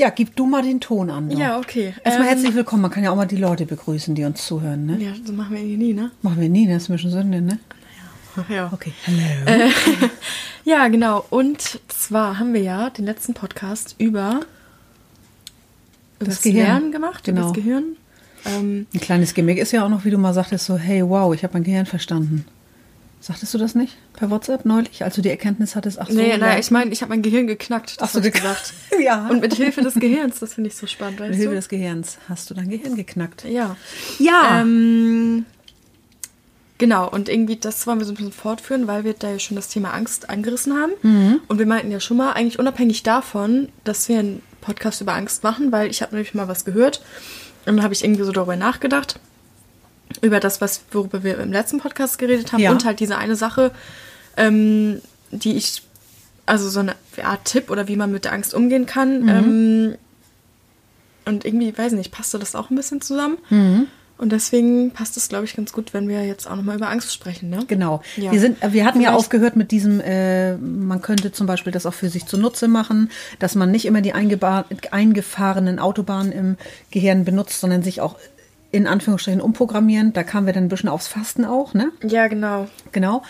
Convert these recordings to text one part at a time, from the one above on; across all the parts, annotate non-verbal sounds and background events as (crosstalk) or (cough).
Ja, gib du mal den Ton an. doch. Ja, okay. Erstmal Ähm, herzlich willkommen. Man kann ja auch mal die Leute begrüßen, die uns zuhören, ne? Ja, so machen wir irgendwie nie, ne? Machen wir nie, ne? Das ist mir schon Sünde, ne? Ja. Okay. Hello. Äh, (laughs) ja, genau. Und zwar haben wir ja den letzten Podcast über, über Das Gehirn. Lernen gemacht, über Genau. das Gehirn. Ähm, Ein kleines Gimmick ist ja auch noch, wie du mal sagtest, so, hey, wow, ich habe mein Gehirn verstanden. Sagtest du das nicht per WhatsApp neulich, als du die Erkenntnis hattest? Ach so, nee, naja, ich meine, ich habe mein Gehirn geknackt. Das Ach so, ge- gesagt. (laughs) Ja. Und mit Hilfe des Gehirns, das finde ich so spannend, weißt Mit Hilfe du? des Gehirns hast du dein Gehirn geknackt. Ja. Ja. Ähm, genau, und irgendwie das wollen wir so ein bisschen fortführen, weil wir da ja schon das Thema Angst angerissen haben. Mhm. Und wir meinten ja schon mal, eigentlich unabhängig davon, dass wir einen Podcast über Angst machen, weil ich habe nämlich mal was gehört und dann habe ich irgendwie so darüber nachgedacht, über das, was, worüber wir im letzten Podcast geredet haben Ja. und halt diese eine Sache, ähm, die ich, also so eine Art Tipp oder wie man mit der Angst umgehen kann. Mhm. Ähm, und irgendwie, weiß nicht, passte das auch ein bisschen zusammen. Mhm. Und deswegen passt es, glaube ich, ganz gut, wenn wir jetzt auch nochmal über Angst sprechen, ne? Genau. Ja. Wir, sind, äh, wir hatten ja Vielleicht- aufgehört mit diesem, äh, man könnte zum Beispiel das auch für sich zunutze machen, dass man nicht immer die eingefahrenen Autobahnen im Gehirn benutzt, sondern sich auch in Anführungsstrichen umprogrammieren. Da kamen wir dann ein bisschen aufs Fasten auch, ne? Ja, genau. Genau.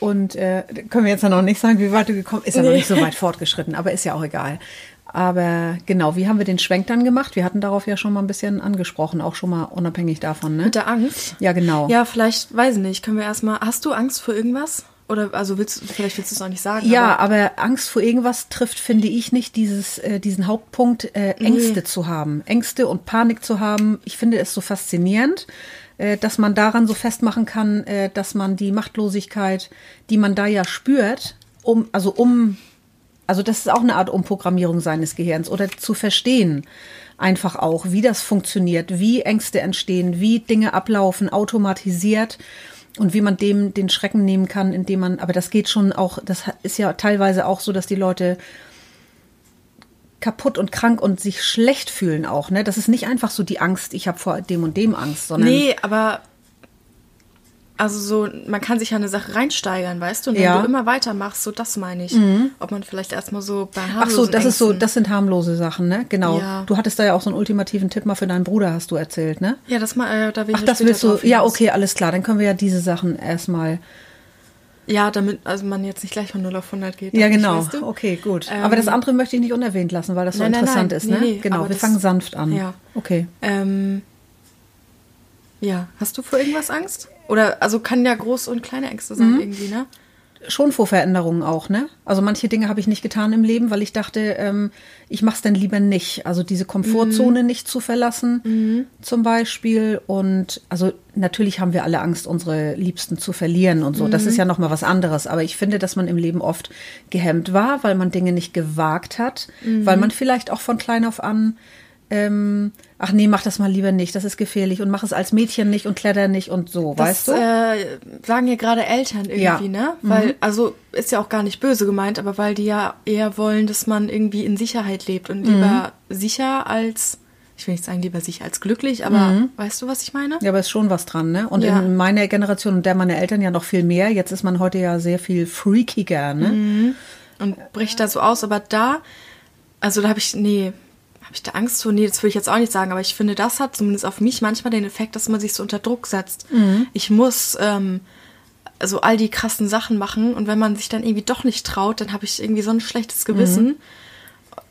Und äh, können wir jetzt ja noch nicht sagen, wie weit du gekommen Ist ja noch Nee. nicht so weit fortgeschritten, aber ist ja auch egal. Aber genau, wie haben wir den Schwenk dann gemacht? Wir hatten darauf ja schon mal ein bisschen angesprochen, auch schon mal unabhängig davon, ne? Mit der Angst. ja, genau. Ja, vielleicht, weiß ich nicht, können wir erstmal. Hast du Angst vor irgendwas? Oder also willst du, vielleicht willst du es auch nicht sagen. Ja, aber, aber Angst vor irgendwas trifft, finde ich, nicht dieses, äh, diesen Hauptpunkt, äh, Ängste zu haben. Ängste und Panik zu haben. Ich finde es so faszinierend, äh, dass man daran so festmachen kann, äh, dass man die Machtlosigkeit, die man da ja spürt, um, also um, also das ist auch eine Art Umprogrammierung seines Gehirns oder zu verstehen einfach auch, wie das funktioniert, wie Ängste entstehen, wie Dinge ablaufen, automatisiert und wie man dem den Schrecken nehmen kann, indem man, aber das geht schon auch, das ist ja teilweise auch so, dass die Leute kaputt und krank und sich schlecht fühlen auch, ne? Das ist nicht einfach so die Angst, ich habe vor dem und dem Angst, sondern Nee, aber. Also so, man kann sich ja eine Sache reinsteigern, weißt du? Und wenn Ja. Mhm. du immer weitermachst, so das meine ich. Ob man vielleicht erstmal so bei Ach so, harmlosen das ist so, Ängsten- das sind harmlose Sachen, ne? Genau. Ja. Du hattest da ja auch so einen ultimativen Tipp mal für deinen Bruder, hast du erzählt, ne? Ja, das mal, äh, da will ich Ach, ja das willst du. Ja, okay, alles klar. Dann können wir ja diese Sachen erstmal. Ja, damit also man jetzt nicht gleich von 0 auf 100 geht. Ja, genau. weißt du? Okay, gut. Ähm, Aber das andere möchte ich nicht unerwähnt lassen, weil das so Nein, nein, interessant nein. ist, Nee, ne? nee, genau, wir das- fangen sanft an. Ja. Okay. Ähm, ja, hast du vor irgendwas Angst? Oder, also kann ja große und kleine Ängste Mhm. sein irgendwie, ne? Schon vor Veränderungen auch, ne? Also manche Dinge habe ich nicht getan im Leben, weil ich dachte, ähm, ich mache es dann lieber nicht. Also diese Komfortzone nicht zu verlassen, zum Beispiel. Und also natürlich haben wir alle Angst, unsere Liebsten zu verlieren und so. Das ist ja noch mal was anderes. Aber ich finde, dass man im Leben oft gehemmt war, weil man Dinge nicht gewagt hat, weil man vielleicht auch von klein auf an ähm, ach nee, mach das mal lieber nicht, das ist gefährlich und mach es als Mädchen nicht und kletter nicht und so, Das weißt du? äh, sagen ja gerade Eltern irgendwie, Ja. Mhm. ne? Weil, also ist ja auch gar nicht böse gemeint, aber weil die ja eher wollen, dass man irgendwie in Sicherheit lebt und Mhm. lieber sicher als, ich will nicht sagen lieber sicher als glücklich, aber weißt du, was ich meine? Ja, aber ist schon was dran, ne? Und Ja. in meiner Generation und der meiner Eltern ja noch viel mehr. Jetzt ist man heute ja sehr viel freakiger, ne? Mhm. Und bricht da so aus, aber da, also da habe ich, nee, habe ich da Angst vor? Nee, das will ich jetzt auch nicht sagen, aber ich finde, das hat zumindest auf mich manchmal den Effekt, dass man sich so unter Druck setzt. Mhm. Ich muss ähm, also all die krassen Sachen machen und wenn man sich dann irgendwie doch nicht traut, dann habe ich irgendwie so ein schlechtes Gewissen. Mhm.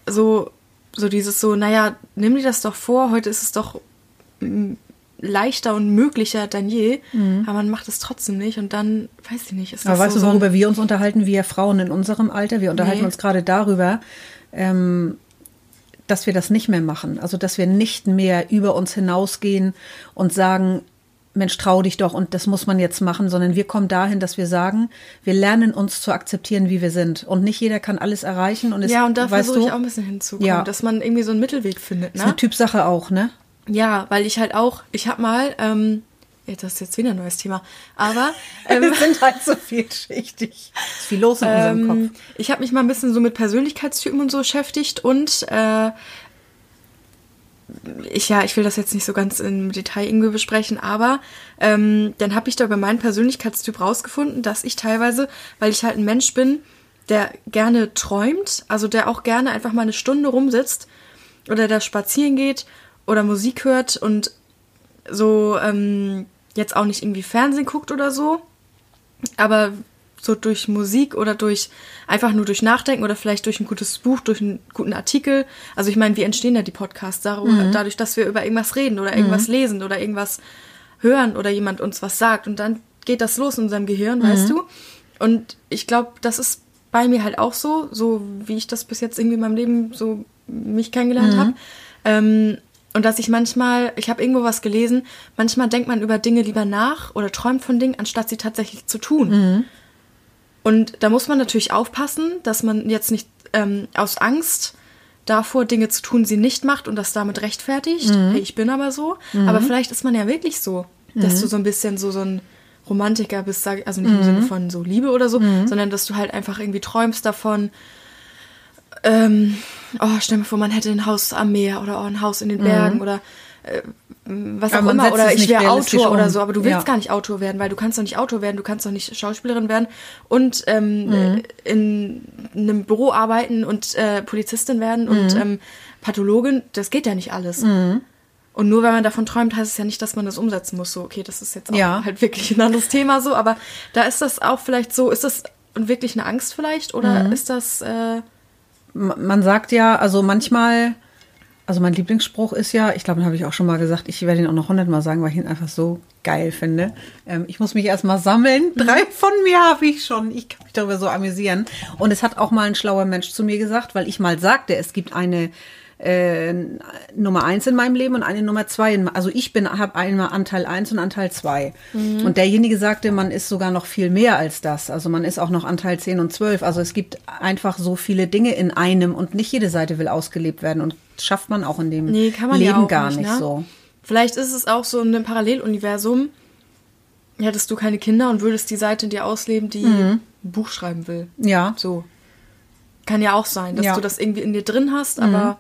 So, so dieses so, naja, nimm dir das doch vor, heute ist es doch leichter und möglicher denn je, aber man macht es trotzdem nicht und dann, weiß ich nicht, ist das Mhm. Aber weißt so, du, so worüber wir uns unterhalten, wir Frauen in unserem Alter? Wir unterhalten Nee. uns gerade darüber, ähm, dass wir das nicht mehr machen. Also, dass wir nicht mehr über uns hinausgehen und sagen, Mensch, trau dich doch und das muss man jetzt machen, sondern wir kommen dahin, dass wir sagen, wir lernen uns zu akzeptieren, wie wir sind. Und nicht jeder kann alles erreichen. Und es, Ja, und da versuche du, ich auch ein bisschen hinzukommen, Ja. dass man irgendwie so einen Mittelweg findet, ist eine ne? Typsache auch, ne? Ja, weil ich halt auch, ich habe mal, ähm, das ist jetzt wieder ein neues Thema, aber (laughs) ähm, Wir sind halt so vielschichtig. (laughs) Ist viel los in unserem ähm, Kopf. ich habe mich mal ein bisschen so mit Persönlichkeitstypen und so beschäftigt und äh, ich ja, ich will das jetzt nicht so ganz im Detail irgendwie besprechen, aber ähm, dann habe ich da über meinen Persönlichkeitstyp rausgefunden, dass ich teilweise, weil ich halt ein Mensch bin, der gerne träumt, also der auch gerne einfach mal eine Stunde rumsitzt oder der spazieren geht oder Musik hört und so ähm, jetzt auch nicht irgendwie Fernsehen guckt oder so, aber so durch Musik oder durch einfach nur durch Nachdenken oder vielleicht durch ein gutes Buch, durch einen guten Artikel. Also ich meine, wie entstehen da die Podcasts? Darüber, mhm. Dadurch, dass wir über irgendwas reden oder irgendwas mhm. lesen oder irgendwas hören oder jemand uns was sagt und dann geht das los in unserem Gehirn, mhm. weißt du? Und ich glaube, das ist bei mir halt auch so, so wie ich das bis jetzt irgendwie in meinem Leben so mich kennengelernt mhm. habe. Ähm, und dass ich manchmal, ich habe irgendwo was gelesen, manchmal denkt man über Dinge lieber nach oder träumt von Dingen, anstatt sie tatsächlich zu tun. Mhm. Und da muss man natürlich aufpassen, dass man jetzt nicht ähm, aus Angst davor, Dinge zu tun, sie nicht macht und das damit rechtfertigt. Mhm. Hey, ich bin aber so. Mhm. Aber vielleicht ist man ja wirklich so, dass mhm. du so ein bisschen so, so ein Romantiker bist, also nicht im Sinne mhm. von so Liebe oder so, mhm. sondern dass du halt einfach irgendwie träumst davon, ähm, oh, stell mir vor, man hätte ein Haus am Meer oder oh, ein Haus in den Bergen mhm. oder äh, was auch immer, oder ich wäre Autor um. oder so, aber du willst ja. gar nicht Autor werden, weil du kannst doch nicht Autor werden, du kannst doch nicht Schauspielerin werden und ähm, mhm. in einem Büro arbeiten und äh, Polizistin werden mhm. und ähm, Pathologin, das geht ja nicht alles. Mhm. Und nur wenn man davon träumt, heißt es ja nicht, dass man das umsetzen muss. So, okay, das ist jetzt auch ja. halt wirklich ein anderes Thema so, aber da ist das auch vielleicht so, ist das wirklich eine Angst vielleicht oder mhm. ist das... Äh, man sagt ja, also manchmal also mein Lieblingsspruch ist ja, ich glaube, den habe ich auch schon mal gesagt, ich werde ihn auch noch hundertmal sagen, weil ich ihn einfach so geil finde. Ähm, ich muss mich erstmal sammeln. Mhm. Drei von mir habe ich schon. Ich kann mich darüber so amüsieren. Und es hat auch mal ein schlauer Mensch zu mir gesagt, weil ich mal sagte, es gibt eine äh, Nummer eins in meinem Leben und eine Nummer zwei. In, also ich bin habe einmal Anteil eins und Anteil zwei. Mhm. Und derjenige sagte, man ist sogar noch viel mehr als das. Also man ist auch noch Anteil zehn und zwölf. Also es gibt einfach so viele Dinge in einem und nicht jede Seite will ausgelebt werden und schafft man auch in dem nee, Leben ja gar nicht, ne? so. Vielleicht ist es auch so in einem Paralleluniversum. Hättest du keine Kinder und würdest die Seite in dir ausleben, die mhm. ein Buch schreiben will. Ja. So. Kann ja auch sein, dass ja. du das irgendwie in dir drin hast, aber mhm.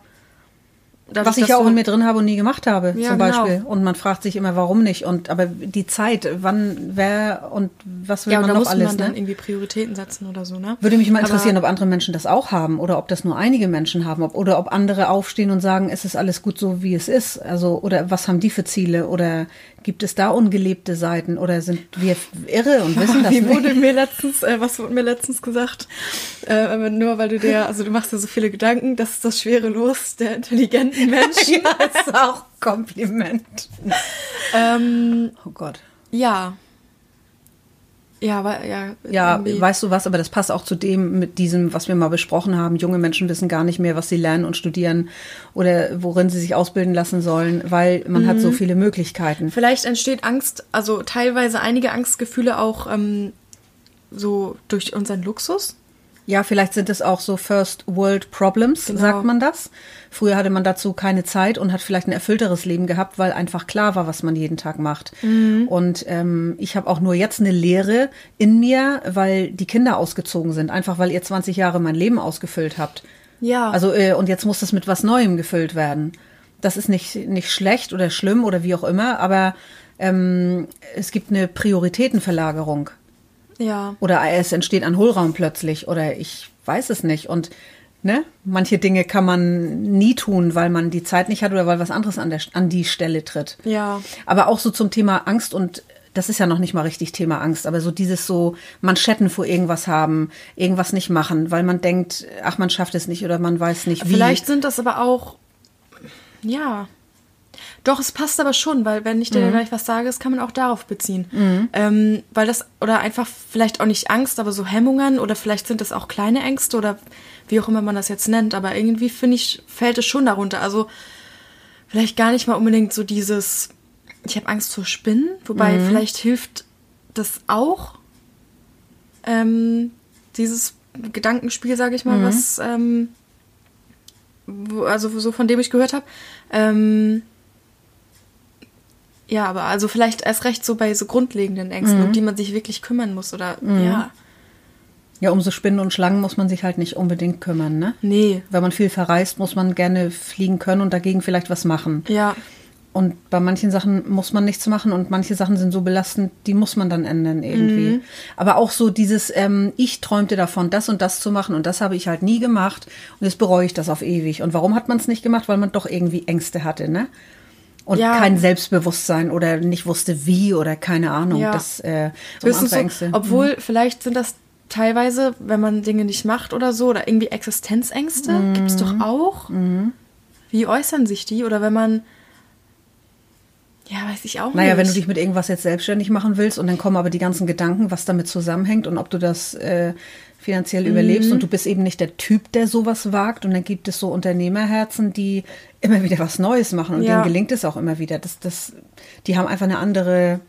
Was ich ja auch in mir drin habe und nie gemacht habe, ja, zum genau. Beispiel. Genau. Und man fragt sich immer, warum nicht? Und aber die Zeit, wann, wer und was will ja, man noch alles? Ja, man dann irgendwie Prioritäten setzen oder so, ne? Würde mich mal interessieren, aber ob andere Menschen das auch haben oder ob das nur einige Menschen haben, ob, oder ob andere aufstehen und sagen, es ist alles gut so, wie es ist. Also oder was haben die für Ziele oder Gibt es da ungelebte Seiten oder sind wir irre und wissen das Wie nicht? wurde mir letztens, äh, was wurde mir letztens gesagt? Äh, nur weil du dir, also du machst dir so viele Gedanken, das ist das schwere Los der intelligenten Menschen. (laughs) ja, ist auch Kompliment. ähm, oh Gott. Ja, ja, aber ja. Ja, irgendwie. weißt du was, aber das passt auch zu dem mit diesem, was wir mal besprochen haben. Junge Menschen wissen gar nicht mehr, was sie lernen und studieren oder worin sie sich ausbilden lassen sollen, weil man mhm. hat so mhm. viele Möglichkeiten. Vielleicht entsteht Angst, also teilweise einige Angstgefühle auch ähm, so durch unseren Luxus. Ja, vielleicht sind es auch so First World Problems, genau. sagt man das. Früher hatte man dazu keine Zeit und hat vielleicht ein erfüllteres Leben gehabt, weil einfach klar war, was man jeden Tag macht. Mhm. Und ähm, ich habe auch nur jetzt eine Lehre in mir, weil die Kinder ausgezogen sind, einfach weil ihr 20 Jahre mein Leben ausgefüllt habt. Ja. Also äh, und jetzt muss das mit was Neuem gefüllt werden. Das ist nicht nicht schlecht oder schlimm oder wie auch immer, aber ähm, es gibt eine Prioritätenverlagerung. Ja. Oder es entsteht ein Hohlraum plötzlich oder ich weiß es nicht. Und ne, manche Dinge kann man nie tun, weil man die Zeit nicht hat oder weil was anderes an, der, an die Stelle tritt. Ja. Aber auch so zum Thema Angst und das ist ja noch nicht mal richtig Thema Angst, aber so dieses so Manschetten vor irgendwas haben, irgendwas nicht machen, weil man denkt, ach, man schafft es nicht oder man weiß nicht wie. Vielleicht sind das aber auch, ja, doch, es passt aber schon, weil wenn ich dir mhm. gleich was sage, das kann man auch darauf beziehen. Mhm. Ähm, weil das, oder einfach vielleicht auch nicht Angst, aber so Hemmungen oder vielleicht sind das auch kleine Ängste oder wie auch immer man das jetzt nennt, aber irgendwie finde ich, fällt es schon darunter. Also vielleicht gar nicht mal unbedingt so dieses, ich habe Angst vor Spinnen, wobei mhm. vielleicht hilft das auch, ähm, dieses Gedankenspiel, sage ich mal, mhm. was, ähm, wo, also so von dem ich gehört habe. Ähm, ja, aber also vielleicht erst recht so bei so grundlegenden Ängsten, mhm. um die man sich wirklich kümmern muss oder mhm. ja. Ja, um so Spinnen und Schlangen muss man sich halt nicht unbedingt kümmern, ne? Nee. Wenn man viel verreist, muss man gerne fliegen können und dagegen vielleicht was machen. Ja. Und bei manchen Sachen muss man nichts machen und manche Sachen sind so belastend, die muss man dann ändern irgendwie. Mhm. Aber auch so dieses, ähm, ich träumte davon, das und das zu machen und das habe ich halt nie gemacht und jetzt bereue ich das auf ewig. Und warum hat man es nicht gemacht? Weil man doch irgendwie Ängste hatte, ne? Und Ja. kein Selbstbewusstsein oder nicht wusste wie oder keine Ahnung. Ja. Das, äh, andere so, Ängste. obwohl vielleicht sind das teilweise, wenn man Dinge nicht macht oder so, oder irgendwie Existenzängste, Mhm. gibt es doch auch. Wie äußern sich die? Oder wenn man, ja, weiß ich auch Naja, nicht. wenn du dich mit irgendwas jetzt selbstständig machen willst und dann kommen aber die ganzen Gedanken, was damit zusammenhängt und ob du das äh, finanziell überlebst Mhm. und du bist eben nicht der Typ, der sowas wagt und dann gibt es so Unternehmerherzen, die immer wieder was Neues machen und Ja. denen gelingt es auch immer wieder. Das, das, die haben einfach eine andere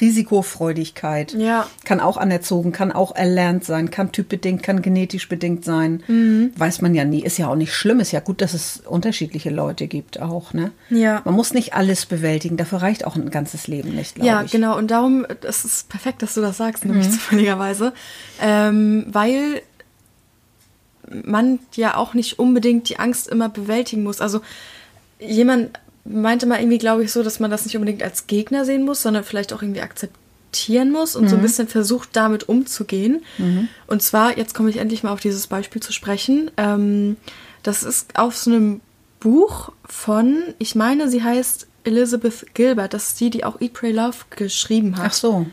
Risikofreudigkeit. Ja. Kann auch anerzogen, kann auch erlernt sein, kann typbedingt, kann genetisch bedingt sein. Mhm. Weiß man ja nie. Ist ja auch nicht schlimm. Ist ja gut, dass es unterschiedliche Leute gibt auch, ne? Ja. Man muss nicht alles bewältigen. Dafür reicht auch ein ganzes Leben nicht, glaube Ja, ich. genau. Und darum, das ist perfekt, dass du das sagst, nämlich zufälligerweise. Ähm, weil man ja auch nicht unbedingt die Angst immer bewältigen muss. Also jemand meinte mal irgendwie, glaube ich, so, dass man das nicht unbedingt als Gegner sehen muss, sondern vielleicht auch irgendwie akzeptieren muss und so ein bisschen versucht, damit umzugehen. Und zwar, jetzt komme ich endlich mal auf dieses Beispiel zu sprechen. Ähm, das ist auf so einem Buch von, ich meine, sie heißt Elizabeth Gilbert. Das ist die, die auch Eat, Pray, Love geschrieben hat. Ach so.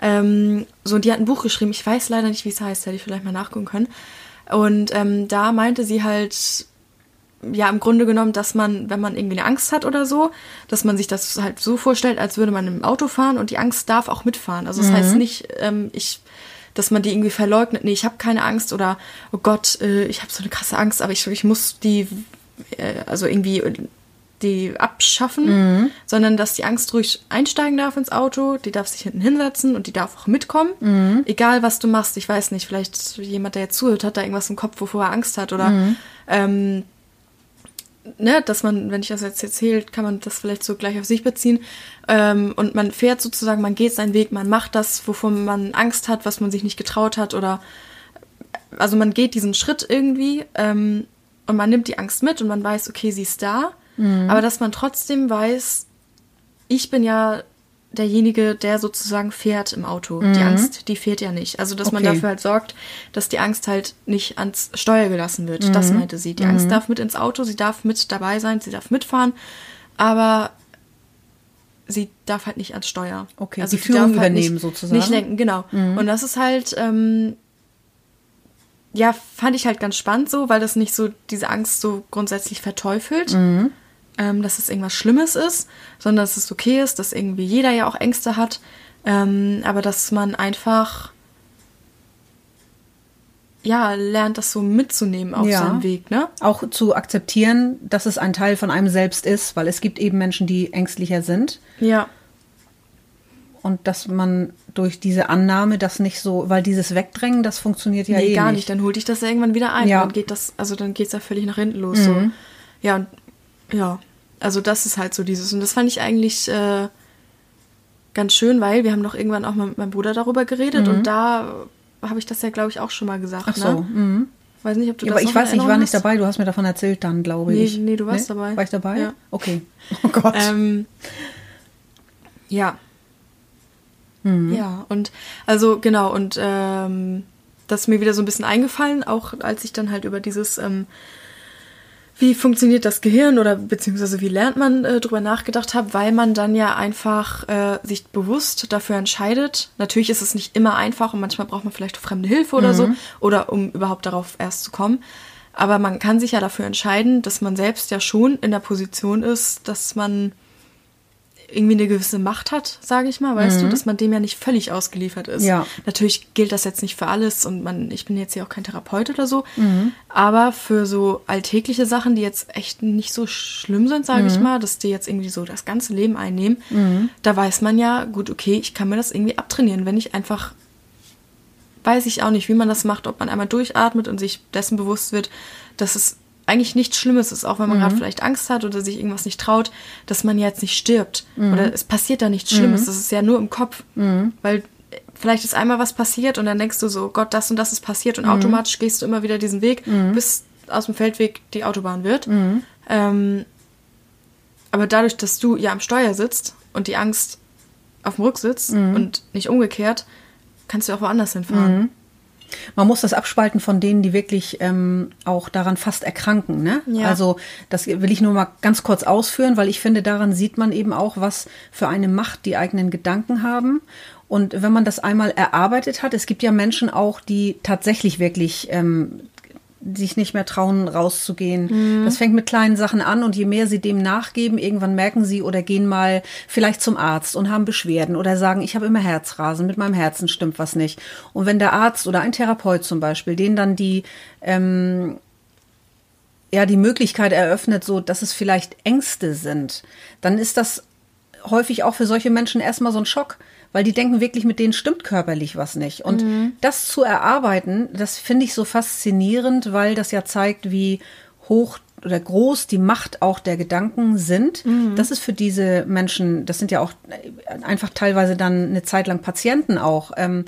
Ähm, so, und die hat ein Buch geschrieben. Ich weiß leider nicht, wie es heißt. Hätte ich vielleicht mal nachgucken können. Und ähm, da meinte sie halt, ja, im Grunde genommen, dass man, wenn man irgendwie eine Angst hat oder so, dass man sich das halt so vorstellt, als würde man im Auto fahren und die Angst darf auch mitfahren. Also das heißt nicht, ähm, ich, dass man die irgendwie verleugnet, nee, ich habe keine Angst oder oh Gott, äh, ich habe so eine krasse Angst, aber ich, ich muss die, äh, also irgendwie die abschaffen, sondern dass die Angst ruhig einsteigen darf ins Auto, die darf sich hinten hinsetzen und die darf auch mitkommen. Egal, was du machst, ich weiß nicht, vielleicht jemand, der jetzt zuhört, hat da irgendwas im Kopf, wovor er Angst hat oder ähm, ne, dass man, wenn ich das jetzt erzähle, kann man das vielleicht so gleich auf sich beziehen. Ähm, und man fährt sozusagen, man geht seinen Weg, man macht das, wovon man Angst hat, was man sich nicht getraut hat oder also man geht diesen Schritt irgendwie ähm, und man nimmt die Angst mit und man weiß, okay, sie ist da, aber dass man trotzdem weiß, ich bin ja derjenige, der sozusagen fährt im Auto. Die Angst, die fährt ja nicht. Also, dass man Okay. dafür halt sorgt, dass die Angst halt nicht ans Steuer gelassen wird. Das meinte sie. Die Angst darf mit ins Auto, sie darf mit dabei sein, sie darf mitfahren, aber sie darf halt nicht ans Steuer. Okay, also die Führung darf halt übernehmen nicht, sozusagen. Nicht lenken, genau. Und das ist halt, ähm, ja, fand ich halt ganz spannend so, weil das nicht so diese Angst so grundsätzlich verteufelt, ähm, dass es irgendwas Schlimmes ist, sondern dass es okay ist, dass irgendwie jeder ja auch Ängste hat, ähm, aber dass man einfach ja lernt, das so mitzunehmen auf Ja. seinem Weg, ne? Auch zu akzeptieren, dass es ein Teil von einem selbst ist, weil es gibt eben Menschen, die ängstlicher sind. Ja, Und dass man durch diese Annahme das nicht so, weil dieses Wegdrängen, das funktioniert ja nee, eh gar nicht. nicht. Dann holt dich das ja irgendwann wieder ein. Ja. Mhm. Dann geht das, also dann geht's ja völlig nach hinten los. So. Ja, und ja, also das ist halt so dieses. Und das fand ich eigentlich äh, ganz schön, weil wir haben noch irgendwann auch mal mit meinem Bruder darüber geredet und da habe ich das ja, glaube ich, auch schon mal gesagt. Mhm. Ach so. Ne? Mhm. Weiß nicht, ob du Ja, das aber ich weiß nicht, ich war nicht dabei. Du hast mir davon erzählt dann, glaube Nee, ich. nee, du warst dabei. War ich dabei? Ja. Okay. (laughs) Oh Gott. Ähm, ja. Mhm. Ja, und also genau, und ähm, das ist mir wieder so ein bisschen eingefallen, auch als ich dann halt über dieses, ähm, wie funktioniert das Gehirn oder beziehungsweise wie lernt man äh, drüber nachgedacht habe, weil man dann ja einfach äh, sich bewusst dafür entscheidet. Natürlich ist es nicht immer einfach und manchmal braucht man vielleicht fremde Hilfe oder so oder um überhaupt darauf erst zu kommen. Aber man kann sich ja dafür entscheiden, dass man selbst ja schon in der Position ist, dass man irgendwie eine gewisse Macht hat, sage ich mal, weißt du, dass man dem ja nicht völlig ausgeliefert ist. Ja. Natürlich gilt das jetzt nicht für alles und man, ich bin jetzt hier auch kein Therapeut oder so, aber für so alltägliche Sachen, die jetzt echt nicht so schlimm sind, sage ich mal, dass die jetzt irgendwie so das ganze Leben einnehmen, da weiß man ja, gut, okay, ich kann mir das irgendwie abtrainieren, wenn ich einfach weiß ich auch nicht, wie man das macht, ob man einmal durchatmet und sich dessen bewusst wird, dass es eigentlich nichts Schlimmes ist, auch wenn man gerade vielleicht Angst hat oder sich irgendwas nicht traut, dass man jetzt nicht stirbt. Oder es passiert da nichts Schlimmes. Das ist ja nur im Kopf. Weil vielleicht ist einmal was passiert und dann denkst du so, Gott, das und das ist passiert und automatisch gehst du immer wieder diesen Weg, bis aus dem Feldweg die Autobahn wird. Ähm, Aber dadurch, dass du ja am Steuer sitzt und die Angst auf dem Rücksitz Mhm. und nicht umgekehrt, kannst du auch woanders hinfahren. Man muss das abspalten von denen, die wirklich ähm, auch daran fast erkranken. Ne? Ja. Also das will ich nur mal ganz kurz ausführen, weil ich finde, daran sieht man eben auch, was für eine Macht die eigenen Gedanken haben. Und wenn man das einmal erarbeitet hat, es gibt ja Menschen auch, die tatsächlich wirklich ähm, sich nicht mehr trauen, rauszugehen. Das fängt mit kleinen Sachen an und je mehr sie dem nachgeben, irgendwann merken sie oder gehen mal vielleicht zum Arzt und haben Beschwerden oder sagen, ich habe immer Herzrasen, mit meinem Herzen stimmt was nicht. Und wenn der Arzt oder ein Therapeut zum Beispiel denen dann die ähm, ja die Möglichkeit eröffnet, so dass es vielleicht Ängste sind, dann ist das häufig auch für solche Menschen erstmal so ein Schock, weil die denken wirklich, mit denen stimmt körperlich was nicht. Und das zu erarbeiten, das finde ich so faszinierend, weil das ja zeigt, wie hoch oder groß die Macht auch der Gedanken sind. Das ist für diese Menschen, das sind ja auch einfach teilweise dann eine Zeit lang Patienten auch, ähm,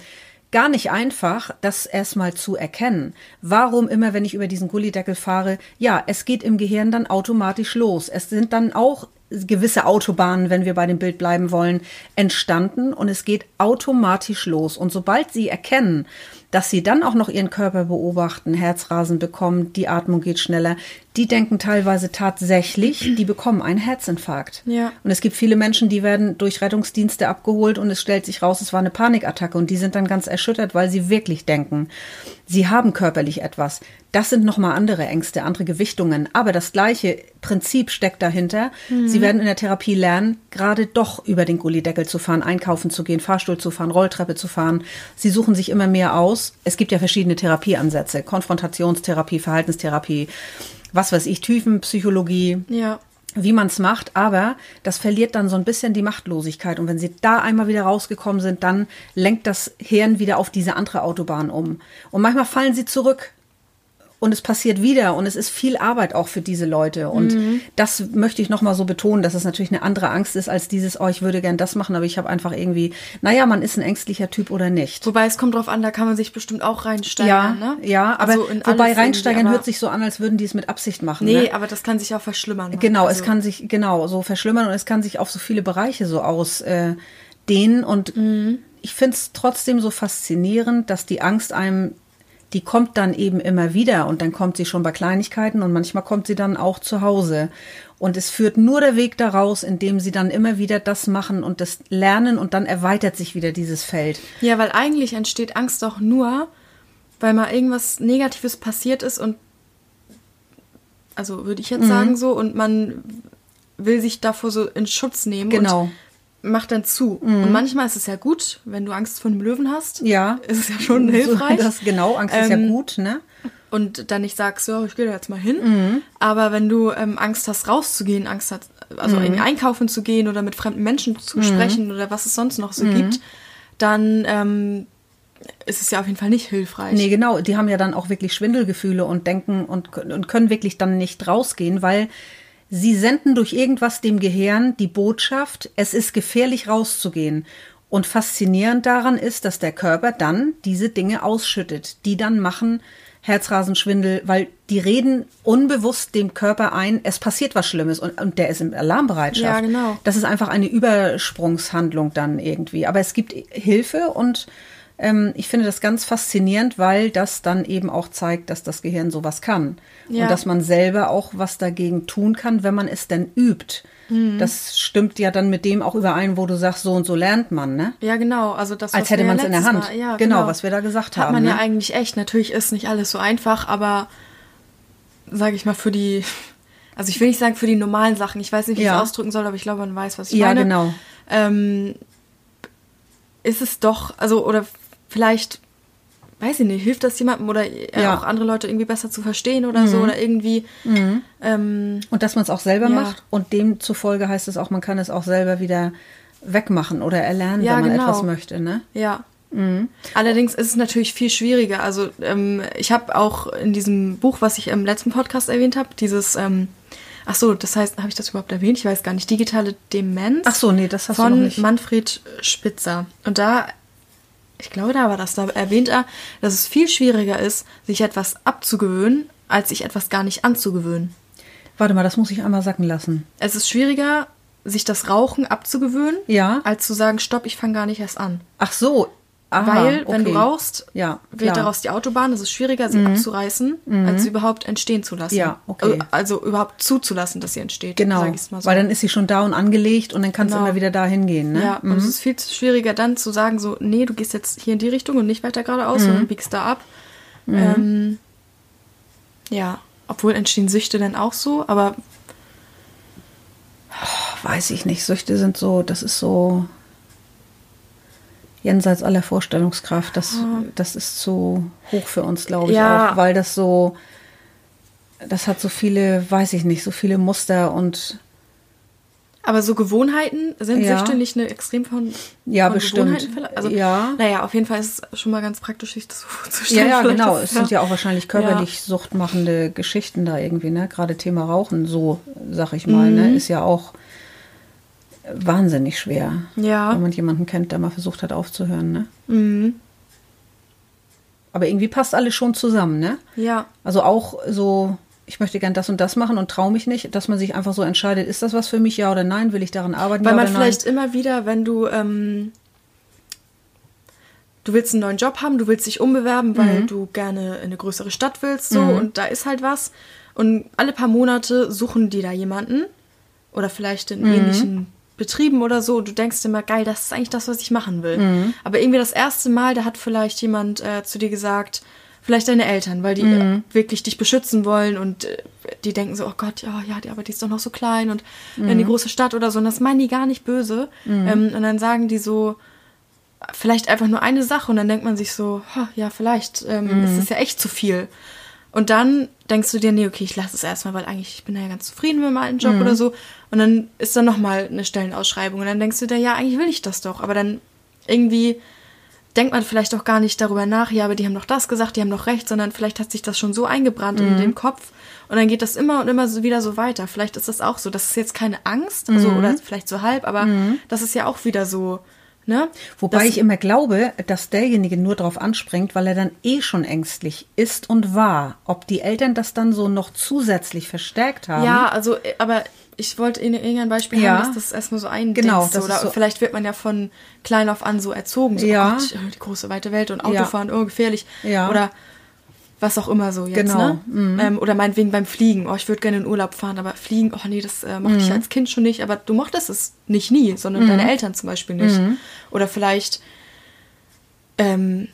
gar nicht einfach, das erstmal zu erkennen. Warum immer, wenn ich über diesen Gullideckel fahre, ja, es geht im Gehirn dann automatisch los. Es sind dann auch gewisse Autobahnen, wenn wir bei dem Bild bleiben wollen, entstanden und es geht automatisch los. Und sobald sie erkennen, dass sie dann auch noch ihren Körper beobachten, Herzrasen bekommen, die Atmung geht schneller, die denken teilweise tatsächlich, die bekommen einen Herzinfarkt. Ja. Und es gibt viele Menschen, die werden durch Rettungsdienste abgeholt und es stellt sich raus, es war eine Panikattacke und die sind dann ganz erschüttert, weil sie wirklich denken, sie haben körperlich etwas. Das sind nochmal andere Ängste, andere Gewichtungen. Aber das gleiche Prinzip steckt dahinter. Sie werden in der Therapie lernen, gerade doch über den Gullideckel zu fahren, einkaufen zu gehen, Fahrstuhl zu fahren, Rolltreppe zu fahren. Sie suchen sich immer mehr aus. Es gibt ja verschiedene Therapieansätze. Konfrontationstherapie, Verhaltenstherapie, was weiß ich, Tiefenpsychologie Ja. wie man es macht, aber das verliert dann so ein bisschen die Machtlosigkeit. Und wenn sie da einmal wieder rausgekommen sind, dann lenkt das Hirn wieder auf diese andere Autobahn um. Und manchmal fallen sie zurück. Und es passiert wieder und es ist viel Arbeit auch für diese Leute. Und das möchte ich nochmal so betonen, dass es natürlich eine andere Angst ist als dieses, oh, ich würde gern das machen, aber ich habe einfach irgendwie, naja, man ist ein ängstlicher Typ oder nicht. Wobei es kommt drauf an, da kann man sich bestimmt auch Ja, reinsteigern, ne? ja, aber Also wobei reinsteigern hört sich so an, als würden die es mit Absicht machen. Nee, ne? aber das kann sich auch verschlimmern. ne? Genau, es Also- kann sich genau so verschlimmern und es kann sich auf so viele Bereiche so ausdehnen. Äh, und ich finde es trotzdem so faszinierend, dass die Angst einem, die kommt dann eben immer wieder und dann kommt sie schon bei Kleinigkeiten und manchmal kommt sie dann auch zu Hause. Und es führt nur der Weg daraus, indem sie dann immer wieder das machen und das lernen und dann erweitert sich wieder dieses Feld. Ja, weil eigentlich entsteht Angst doch nur, weil mal irgendwas Negatives passiert ist und also würde ich jetzt Mhm. sagen so und man will sich davor so in Schutz nehmen Genau. und macht dann zu. Und manchmal ist es ja gut, wenn du Angst vor einem Löwen hast. Ja. (laughs) Ist es ja schon hilfreich. So, das, genau, Angst ist ja Ähm, gut, ne? und dann nicht sagst, ja, ich gehe da jetzt mal hin. Mhm. Aber wenn du ähm, Angst hast, rauszugehen, Angst hast, also Mhm. einkaufen zu gehen oder mit fremden Menschen zu sprechen oder was es sonst noch so gibt, dann ähm, ist es ja auf jeden Fall nicht hilfreich. Nee, genau. Die haben ja dann auch wirklich Schwindelgefühle und denken und, und können wirklich dann nicht rausgehen, weil sie senden durch irgendwas dem Gehirn die Botschaft, es ist gefährlich rauszugehen. Und faszinierend daran ist, dass der Körper dann diese Dinge ausschüttet, die dann machen Herzrasenschwindel, weil die reden unbewusst dem Körper ein, es passiert was Schlimmes und, und der ist in Alarmbereitschaft. Ja, genau. Das ist einfach eine Übersprungshandlung dann irgendwie. Aber es gibt Hilfe und ähm, ich finde das ganz faszinierend, weil das dann eben auch zeigt, dass das Gehirn sowas kann. Ja. Und dass man selber auch was dagegen tun kann, wenn man es denn übt. Mhm. Das stimmt ja dann mit dem auch überein, wo du sagst, so und so lernt man, ne? Ja, genau. Also das, Als hätte ja man es in der Hand. Ja, genau, was wir da gesagt Hat haben. man ne? ja eigentlich echt. Natürlich ist nicht alles so einfach, aber sage ich mal für die, also ich will nicht sagen für die normalen Sachen. Ich weiß nicht, wie ich Ja. es ausdrücken soll, aber ich glaube, man weiß, was ich ja, meine. genau. ähm, ist es doch, also, oder vielleicht, weiß ich nicht, hilft das jemandem oder äh, Ja. Mhm. auch andere Leute irgendwie besser zu verstehen oder so oder irgendwie, ähm, Und dass man es auch selber Ja. macht. Und demzufolge heißt es auch, man kann es auch selber wieder wegmachen oder erlernen, Ja, wenn man genau. etwas möchte, ne? ja. Allerdings ist es natürlich viel schwieriger. Also ähm, ich habe auch in diesem Buch, was ich im letzten Podcast erwähnt habe, dieses, ähm, ach so, das heißt, habe ich das überhaupt erwähnt? Ich weiß gar nicht. Digitale Demenz. Ach so, nee, das hast du von noch nicht. Manfred Spitzer. Und da, ich glaube, da war das, da erwähnt er, dass es viel schwieriger ist, sich etwas abzugewöhnen, als sich etwas gar nicht anzugewöhnen. Warte mal, das muss ich einmal sacken lassen. Es ist schwieriger, sich das Rauchen abzugewöhnen, Ja. als zu sagen, stopp, ich fange gar nicht erst an. Ach so. Aha, Weil, wenn du okay. rauchst, Ja, wird. Mhm. daraus die Autobahn. Es ist schwieriger, sie abzureißen, als sie überhaupt entstehen zu lassen. Ja, okay. Also, also überhaupt zuzulassen, dass sie entsteht. Genau, sag ich's mal so. weil dann ist sie schon da und angelegt und dann kannst Genau. du immer wieder dahin gehen. Ne? Ja, und es ist viel schwieriger dann zu sagen, so, nee, du gehst jetzt hier in die Richtung und nicht weiter geradeaus, Mhm. sondern biegst da ab. Ähm, ja, obwohl entstehen Süchte dann auch so, aber Weiß ich nicht. Süchte sind so, das ist so jenseits aller Vorstellungskraft. Das, das ist zu hoch für uns, glaube ich Ja. auch, weil das so, das hat so viele, weiß ich nicht, so viele Muster und Aber so Gewohnheiten, sind Ja. Süchte nicht eine extrem von, Ja, von bestimmt. Also, Ja. Naja, auf jeden Fall ist es schon mal ganz praktisch, sich das so (laughs) ja, vorzustellen. ja, Vielleicht genau. Es sind ja auch wahrscheinlich Ja. körperlich suchtmachende Geschichten da irgendwie, ne? Gerade Thema Rauchen, so sag ich mal, ne? Ist ja auch wahnsinnig schwer. Ja. Wenn man jemanden kennt, der mal versucht hat aufzuhören, ne? Mhm. Aber irgendwie passt alles schon zusammen, ne? Ja, Also auch so, ich möchte gern das und das machen und traue mich nicht, dass man sich einfach so entscheidet, ist das was für mich, ja oder nein? Will ich daran arbeiten? weil ja man vielleicht nein? immer wieder, wenn du, ähm, du willst einen neuen Job haben, du willst dich umbewerben, weil Mhm. du gerne in eine größere Stadt willst, so, und da ist halt was. Und alle paar Monate suchen die da jemanden oder vielleicht Mhm. in ähnlichen Betrieben oder so. Und du denkst immer, geil, das ist eigentlich das, was ich machen will. Mhm. Aber irgendwie das erste Mal, da hat vielleicht jemand äh, zu dir gesagt, vielleicht deine Eltern, weil die Mhm. äh, wirklich dich beschützen wollen und äh, die denken so, oh Gott, ja, ja, die, aber die ist doch noch so klein und Mhm. in die große Stadt oder so. Und das meinen die gar nicht böse. Ähm, und dann sagen die so, vielleicht einfach nur eine Sache und dann denkt man sich so, ja, vielleicht ähm, ist das ja echt zu viel. Und dann denkst du dir, nee, okay, ich lasse es erstmal, weil eigentlich ich bin ja ganz zufrieden mit meinem alten Job oder so. Und dann ist da nochmal eine Stellenausschreibung und dann denkst du dir, ja, eigentlich will ich das doch. Aber dann irgendwie denkt man vielleicht auch gar nicht darüber nach, ja, aber die haben doch das gesagt, die haben doch recht, sondern vielleicht hat sich das schon so eingebrannt in dem Kopf und dann geht das immer und immer so wieder so weiter. Vielleicht ist das auch so. Das ist jetzt keine Angst, also, oder vielleicht so halb, aber das ist ja auch wieder so, ne? Wobei das, ich immer glaube, dass derjenige nur drauf anspringt, weil er dann eh schon ängstlich ist und war. Ob die Eltern das dann so noch zusätzlich verstärkt haben. Ja, also, äh, aber ich wollte Ihnen irgendein Beispiel Ja. haben, dass das erstmal so ein Genau, das oder so- vielleicht wird man ja von klein auf an so erzogen, so Ja. oh Gott, die große weite Welt und Ja. Autofahren, oh gefährlich Ja. oder was auch immer so jetzt, Genau, ne? Ähm, oder meinetwegen beim Fliegen, oh ich würde gerne in Urlaub fahren, aber Fliegen, oh nee, das äh, mochte Mhm. ich als Kind schon nicht, aber du mochtest es nicht nie, sondern deine Eltern zum Beispiel nicht. Mhm. Oder vielleicht ähm,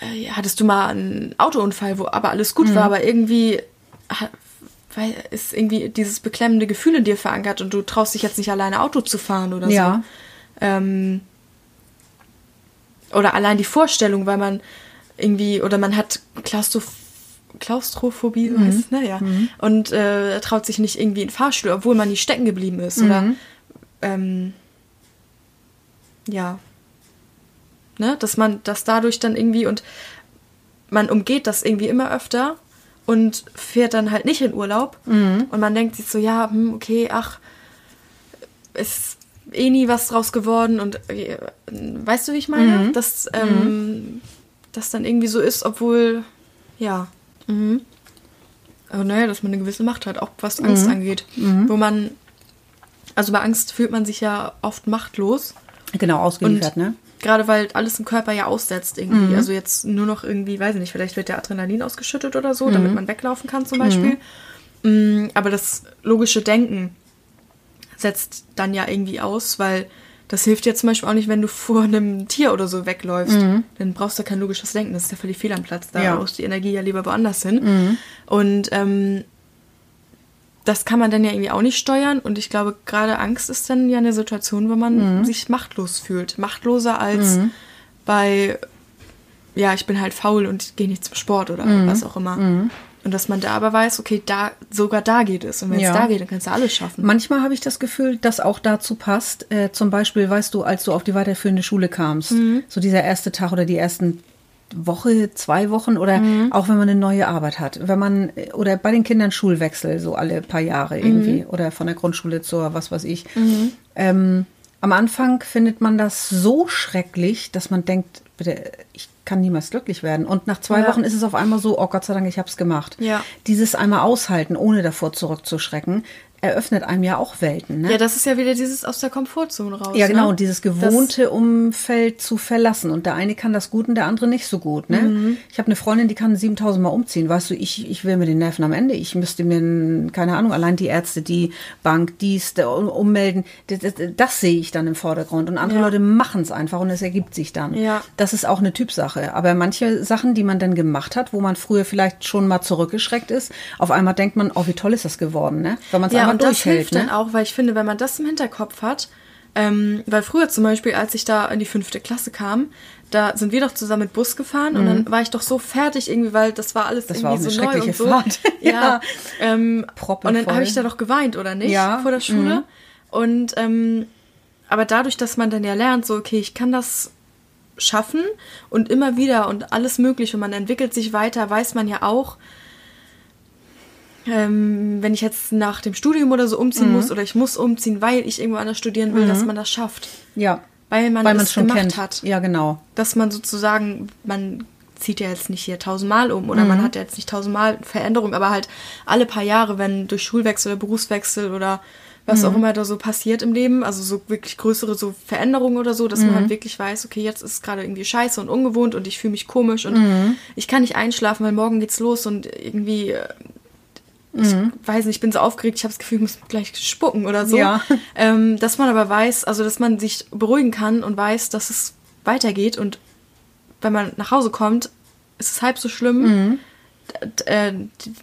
äh, hattest du mal einen Autounfall, wo aber alles gut Mhm. war, aber irgendwie ha- weil ist irgendwie dieses beklemmende Gefühl in dir verankert und du traust dich jetzt nicht alleine Auto zu fahren oder Ja. so. Ähm, oder allein die Vorstellung, weil man irgendwie, oder man hat Klaustroph Klaustrophobie, so heißt ne? Ja. Und äh, traut sich nicht irgendwie in den Fahrstuhl, obwohl man nie stecken geblieben ist. Oder ähm, ja. Ne? Dass man das dadurch dann irgendwie und man umgeht das irgendwie immer öfter und fährt dann halt nicht in Urlaub. Und man denkt sich so, ja, hm, okay, ach, ist eh nie was draus geworden und äh, weißt du, wie ich meine? Dass ähm, das dann irgendwie so ist, obwohl, ja. Mhm. Aber naja, dass man eine gewisse Macht hat, auch was Angst angeht. Wo man, also bei Angst fühlt man sich ja oft machtlos. Genau, ausgeliefert, Und ne? Gerade weil alles im Körper ja aussetzt irgendwie. Also jetzt nur noch irgendwie, weiß ich nicht, vielleicht wird der Adrenalin ausgeschüttet oder so, damit man weglaufen kann zum Beispiel. Mm, Aber das logische Denken setzt dann ja irgendwie aus, weil das hilft dir zum Beispiel auch nicht, wenn du vor einem Tier oder so wegläufst. Dann brauchst du kein logisches Denken, das ist ja völlig fehl am Platz. Da Ja. muss die Energie ja lieber woanders hin. Und ähm, das kann man dann ja irgendwie auch nicht steuern. Und ich glaube, gerade Angst ist dann ja eine Situation, wo man sich machtlos fühlt. Machtloser als bei, ja, ich bin halt faul und gehe nicht zum Sport oder was auch immer. Und dass man da aber weiß, okay, da, sogar da geht es. Und wenn es Ja. da geht, dann kannst du alles schaffen. Manchmal habe ich das Gefühl, dass auch dazu passt. Äh, zum Beispiel, weißt du, als du auf die weiterführende Schule kamst, Mhm. so dieser erste Tag oder die ersten Woche, zwei Wochen oder Mhm. auch wenn man eine neue Arbeit hat, wenn man oder bei den Kindern Schulwechsel so alle paar Jahre Mhm. irgendwie oder von der Grundschule zur was weiß ich. Ähm, am Anfang findet man das so schrecklich, dass man denkt, bitte, ich kann niemals glücklich werden. Und nach zwei Ja. Wochen ist es auf einmal so, oh Gott sei Dank, ich habe es gemacht. Ja. Dieses einmal aushalten, ohne davor zurückzuschrecken, eröffnet einem ja auch Welten. Ne? Ja, das ist ja wieder dieses aus der Komfortzone raus. Ja, genau, ne? und dieses gewohnte Umfeld zu verlassen. Und der eine kann das gut und der andere nicht so gut. Ne? Mhm. Ich habe eine Freundin, die kann 7000 Mal umziehen. Weißt du, ich, ich will mir den Nerven am Ende. Ich müsste mir, keine Ahnung, allein die Ärzte, die Bank, dies, um- ummelden. Das, das, das sehe ich dann im Vordergrund. Und andere Ja. Leute machen es einfach und es ergibt sich dann. Ja. Das ist auch eine Typsache. Aber manche Sachen, die man dann gemacht hat, wo man früher vielleicht schon mal zurückgeschreckt ist, auf einmal denkt man, oh, wie toll ist das geworden, ne? Wenn man es Ja, einmal und das durchhält. hilft Ne? dann auch, weil ich finde, wenn man das im Hinterkopf hat, ähm, weil früher zum Beispiel, als ich da in die fünfte Klasse kam, da sind wir doch zusammen mit Bus gefahren und dann war ich doch so fertig irgendwie, weil das war alles Mhm. Das irgendwie war eine so neu schreckliche und so. Fahrt. (laughs) ja. Ja. Ähm, und dann habe ich da doch geweint, oder nicht? Ja. Vor der Schule. Mhm. Und ähm, aber dadurch, dass man dann ja lernt, so, okay, ich kann das schaffen und immer wieder und alles mögliche und man entwickelt sich weiter, weiß man ja auch, ähm, wenn ich jetzt nach dem Studium oder so umziehen Mhm. muss oder ich muss umziehen, weil ich irgendwo anders studieren will, dass man das schafft. Ja. Weil man Weil man es schon gemacht kennt. hat. Ja, genau. Dass man sozusagen, man zieht ja jetzt nicht hier tausendmal um Mhm. oder man hat ja jetzt nicht tausendmal Veränderung, aber halt alle paar Jahre, wenn durch Schulwechsel oder Berufswechsel oder was Mhm. auch immer da so passiert im Leben, also so wirklich größere so Veränderungen oder so, dass man Mhm. halt wirklich weiß, okay, jetzt ist es gerade irgendwie scheiße und ungewohnt und ich fühle mich komisch und Mhm. ich kann nicht einschlafen, weil morgen geht's los und irgendwie äh, ich Mhm. weiß nicht, ich bin so aufgeregt, ich habe das Gefühl, ich muss gleich spucken oder so. Ja. (laughs) Ähm, dass man aber weiß, also dass man sich beruhigen kann und weiß, dass es weitergeht und wenn man nach Hause kommt, ist es halb so schlimm. Mhm. Äh,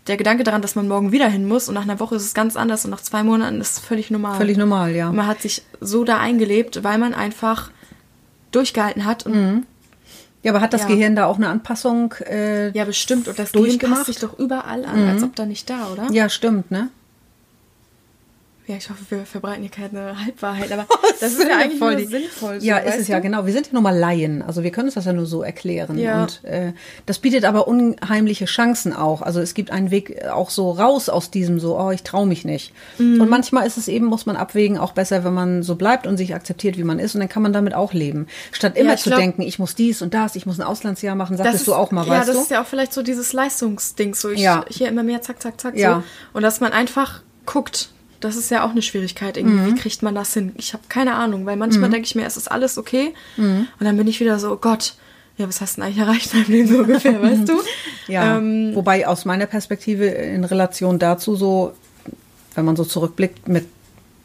der Gedanke daran, dass man morgen wieder hin muss und nach einer Woche ist es ganz anders und nach zwei Monaten ist es völlig normal. Völlig normal, ja. Man hat sich so da eingelebt, weil man einfach durchgehalten hat und Mhm. Ja, aber hat das Ja. Gehirn da auch eine Anpassung? Äh, ja bestimmt und das Gehirn passt sich doch überall an, als ob da nicht da, oder? ja, stimmt, ne? Ja, ich hoffe, wir verbreiten hier keine Halbwahrheit, aber (laughs) das ist ja eigentlich Voll nur sinnvoll. So, ja, ist es ja du? genau. Wir sind ja nur mal Laien. Also wir können uns das ja nur so erklären. Ja. Und äh, das bietet aber unheimliche Chancen auch. Also es gibt einen Weg auch so raus aus diesem so, oh, ich traue mich nicht. Mhm. Und manchmal ist es eben, muss man abwägen, auch besser, wenn man so bleibt und sich akzeptiert, wie man ist. Und dann kann man damit auch leben. Statt immer ich zu glaub- denken, ich muss dies und das, ich muss ein Auslandsjahr machen, sagtest ist, du auch mal, ja, weißt das du? ist ja auch vielleicht so dieses Leistungsding, so ich Ja. hier immer mehr, zack, zack, zack, Ja. so. Und dass man einfach guckt, das ist ja auch eine Schwierigkeit irgendwie. Mhm. Wie kriegt man das hin? Ich habe keine Ahnung, weil manchmal denke ich mir, es ist alles okay. Mhm. Und dann bin ich wieder so, oh Gott, ja, was hast du denn eigentlich erreicht in deinem Leben so ungefähr, (laughs) weißt du? Ja, Ähm, wobei aus meiner Perspektive in Relation dazu so, wenn man so zurückblickt, mit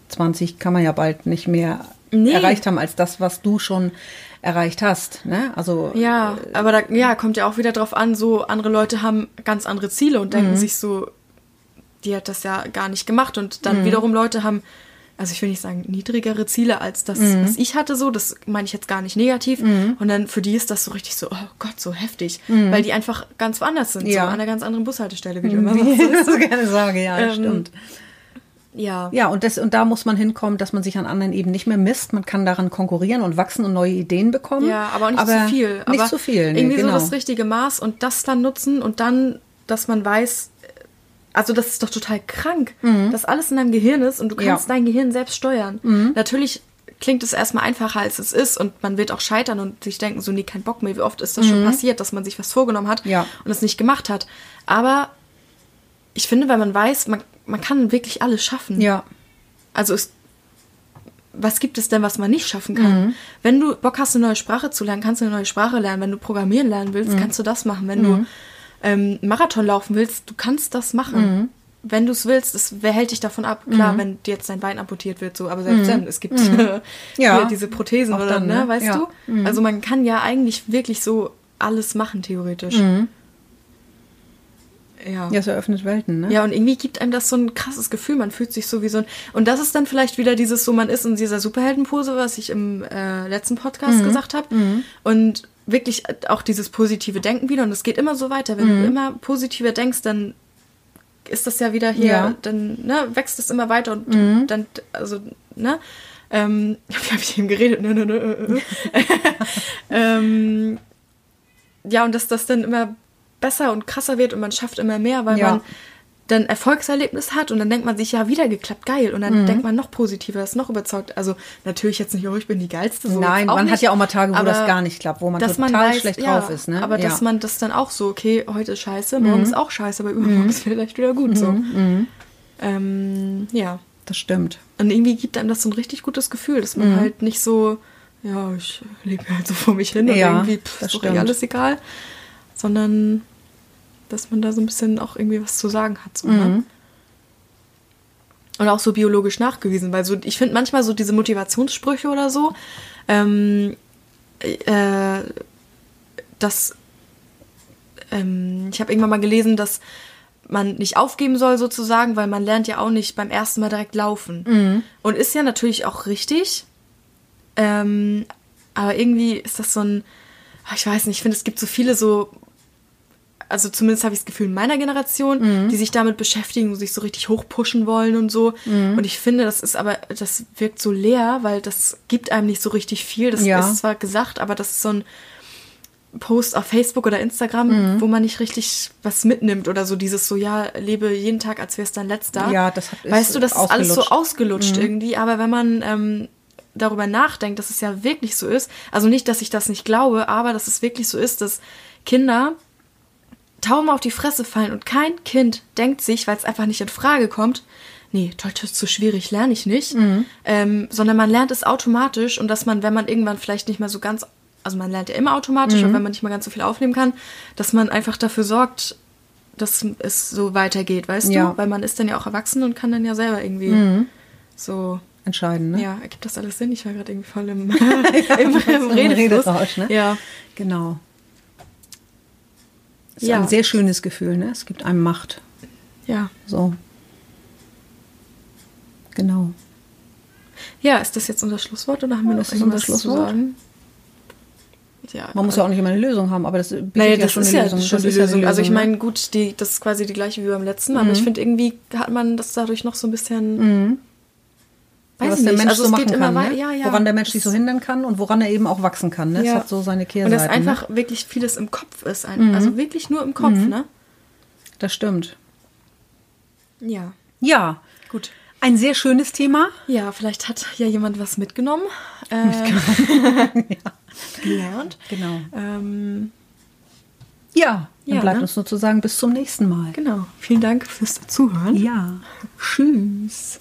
20 kann man ja bald nicht mehr Nee. erreicht haben als das, was du schon erreicht hast. Ne? Also Ja, aber da ja, kommt ja auch wieder drauf an, so andere Leute haben ganz andere Ziele und Mhm. denken sich so, die hat das ja gar nicht gemacht und Mhm. dann wiederum Leute haben, also ich will nicht sagen niedrigere Ziele als das, Mhm. was ich hatte, so, das meine ich jetzt gar nicht negativ und dann für die ist das so richtig so, oh Gott, so heftig, weil die einfach ganz woanders sind, Mhm. Ja. so an einer ganz anderen Bushaltestelle, wie du immer wie sagst. (laughs) so gerne sage, ja, Ähm, stimmt. Ja. Ja, und, das, und da muss man hinkommen, dass man sich an anderen eben nicht mehr misst. Man kann daran konkurrieren und wachsen und neue Ideen bekommen. Ja, aber auch nicht zu viel. Nicht aber zu viel, nee, irgendwie genau. so das richtige Maß und das dann nutzen und dann, dass man weiß, also das ist doch total krank, dass alles in deinem Gehirn ist und du Mhm. Ja. Mhm. kannst dein Gehirn selbst steuern. Natürlich klingt es erstmal einfacher, als es ist und man wird auch scheitern und sich denken, so, nee, kein Bock mehr. Wie oft ist das schon passiert, dass man sich was vorgenommen hat Mhm. Ja. und es nicht gemacht hat. Aber ich finde, weil man weiß, man, man kann wirklich alles schaffen. Ja, Also es, was gibt es denn, was man nicht schaffen kann? Mhm. Wenn du Bock hast, eine neue Sprache zu lernen, kannst du eine neue Sprache lernen. Wenn du programmieren lernen Mhm. willst, kannst du das machen. Wenn du ähm, Marathon laufen willst, du kannst das machen. Mhm. Wenn du es willst, es, wer hält dich davon ab? Klar, wenn dir jetzt dein Bein amputiert wird, so, aber selbst dann, es gibt Mhm. (laughs) Ja. diese Prothesen Auch oder, dann, ne, ne? weißt Ja. Mhm. du? Also man kann ja eigentlich wirklich so alles machen, theoretisch. Mhm. Ja. ja, es eröffnet Welten, ne? Ja, und irgendwie gibt einem das so ein krasses Gefühl. Man fühlt sich so wie so ein. Und das ist dann vielleicht wieder dieses so, man ist in dieser Superheldenpose, was ich im äh, letzten Podcast Mhm. gesagt habe. Und wirklich auch dieses positive Denken wieder. Und es geht immer so weiter. Wenn Mhm. du immer positiver denkst, dann ist das ja wieder hier, Ja. dann ne, wächst es immer weiter und dann, also, ne? Ähm, (laughs) wie habe ich eben geredet? Ne, äh, äh. (laughs) ähm, ja, und dass das dann immer besser und krasser wird und man schafft immer mehr, weil Ja. man dann Erfolgserlebnis hat und dann denkt man sich, ja, wieder geklappt, geil. Und dann denkt man noch positiver, ist noch überzeugt. Also natürlich jetzt nicht, oh, ich bin die geilste. So Nein, man hat nicht. ja auch mal Tage, wo das gar nicht klappt, wo man total man weiß, schlecht ja, drauf ist. Ne? Aber ja. dass man das dann auch so, okay, heute ist scheiße, morgen ist auch scheiße, aber übermorgen ist vielleicht wieder gut. So. Ähm, ja. das stimmt. Und irgendwie gibt einem das so ein richtig gutes Gefühl, dass man halt nicht so, ja, ich lebe halt so vor mich hin und Ja, irgendwie pff, das ist doch eh alles egal, sondern dass man da so ein bisschen auch irgendwie was zu sagen hat. So, ne? Und auch so biologisch nachgewiesen, weil so, ich finde manchmal so diese Motivationssprüche oder so, ähm, äh, dass ähm, ich habe irgendwann mal gelesen, dass man nicht aufgeben soll sozusagen, weil man lernt ja auch nicht beim ersten Mal direkt laufen. Und ist ja natürlich auch richtig. Ähm, aber irgendwie ist das so ein, ich weiß nicht, ich finde, es gibt so viele so, also zumindest habe ich das Gefühl in meiner Generation, die sich damit beschäftigen und sich so richtig hochpushen wollen und so. Und ich finde, das ist aber, das wirkt so leer, weil das gibt einem nicht so richtig viel. Das Ja. ist zwar gesagt, aber das ist so ein Post auf Facebook oder Instagram, Mhm. wo man nicht richtig was mitnimmt oder so dieses so, ja, lebe jeden Tag, als wäre es dein letzter. Ja, das hat- Weißt du, das ist alles so ausgelutscht. Mhm. ausgelutscht irgendwie, aber wenn man ähm, darüber nachdenkt, dass es ja wirklich so ist, also nicht, dass ich das nicht glaube, aber dass es wirklich so ist, dass Kinder tausendmal auf die Fresse fallen und kein Kind denkt sich, weil es einfach nicht in Frage kommt, nee, Deutsch ist zu schwierig, lerne ich nicht, Mhm. ähm, sondern man lernt es automatisch und dass man, wenn man irgendwann vielleicht nicht mehr so ganz, also man lernt ja immer automatisch, Mhm. und wenn man nicht mehr ganz so viel aufnehmen kann, dass man einfach dafür sorgt, dass es so weitergeht, weißt Ja. Mhm. du? Weil man ist dann ja auch erwachsen und kann dann ja selber irgendwie so Entscheiden, ne? ja, ergibt das alles Sinn? Ich war gerade irgendwie voll im, (laughs) (laughs) im, im Redefluss. Rederausch, ne? Ja. Genau. Ist Ja. ein sehr schönes Gefühl, ne? Es gibt einem Macht. ja. So. Genau. Ja, ist das jetzt unser Schlusswort oder haben wir noch das unser irgendwas zu Schlusswort? sagen? Ja, Man muss ja auch nicht immer eine Lösung haben, aber das bietet Naja, ja das schon ist ja Lösung. schon Das die ist ja Lösung. Also ich ne? meine, gut, die, das ist quasi die gleiche wie beim letzten Mal, aber Mhm. ich finde irgendwie hat man das dadurch noch so ein bisschen. Weiß was ich der nicht. Mensch also so es machen kann, ne? ja, ja. woran der Mensch sich so hindern kann und woran er eben auch wachsen kann. Ne? Es Ja. hat so seine Und Kehrseiten. dass einfach wirklich vieles im Kopf ist. Ein, Also wirklich nur im Kopf, ne? ne? Das stimmt. Ja. Ja, Gut. ein sehr schönes Thema. Ja, vielleicht hat ja jemand was mitgenommen. Äh, (laughs) gelernt. Genau. Ähm, Ja, dann Ja, bleibt ne? uns nur zu sagen, bis zum nächsten Mal. genau. Vielen Dank fürs Zuhören. Ja, tschüss.